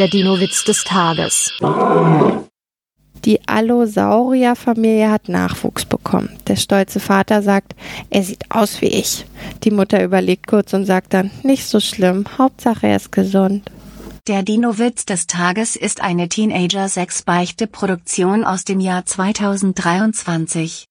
Der Dino-Witz des Tages. Die Allosaurier-Familie hat Nachwuchs bekommen. Der stolze Vater sagt, er sieht aus wie ich. Die Mutter überlegt kurz und sagt dann, nicht so schlimm, Hauptsache er ist gesund. Der Dino-Witz des Tages ist eine Teenager-6-Beichte-Produktion aus dem Jahr 2023.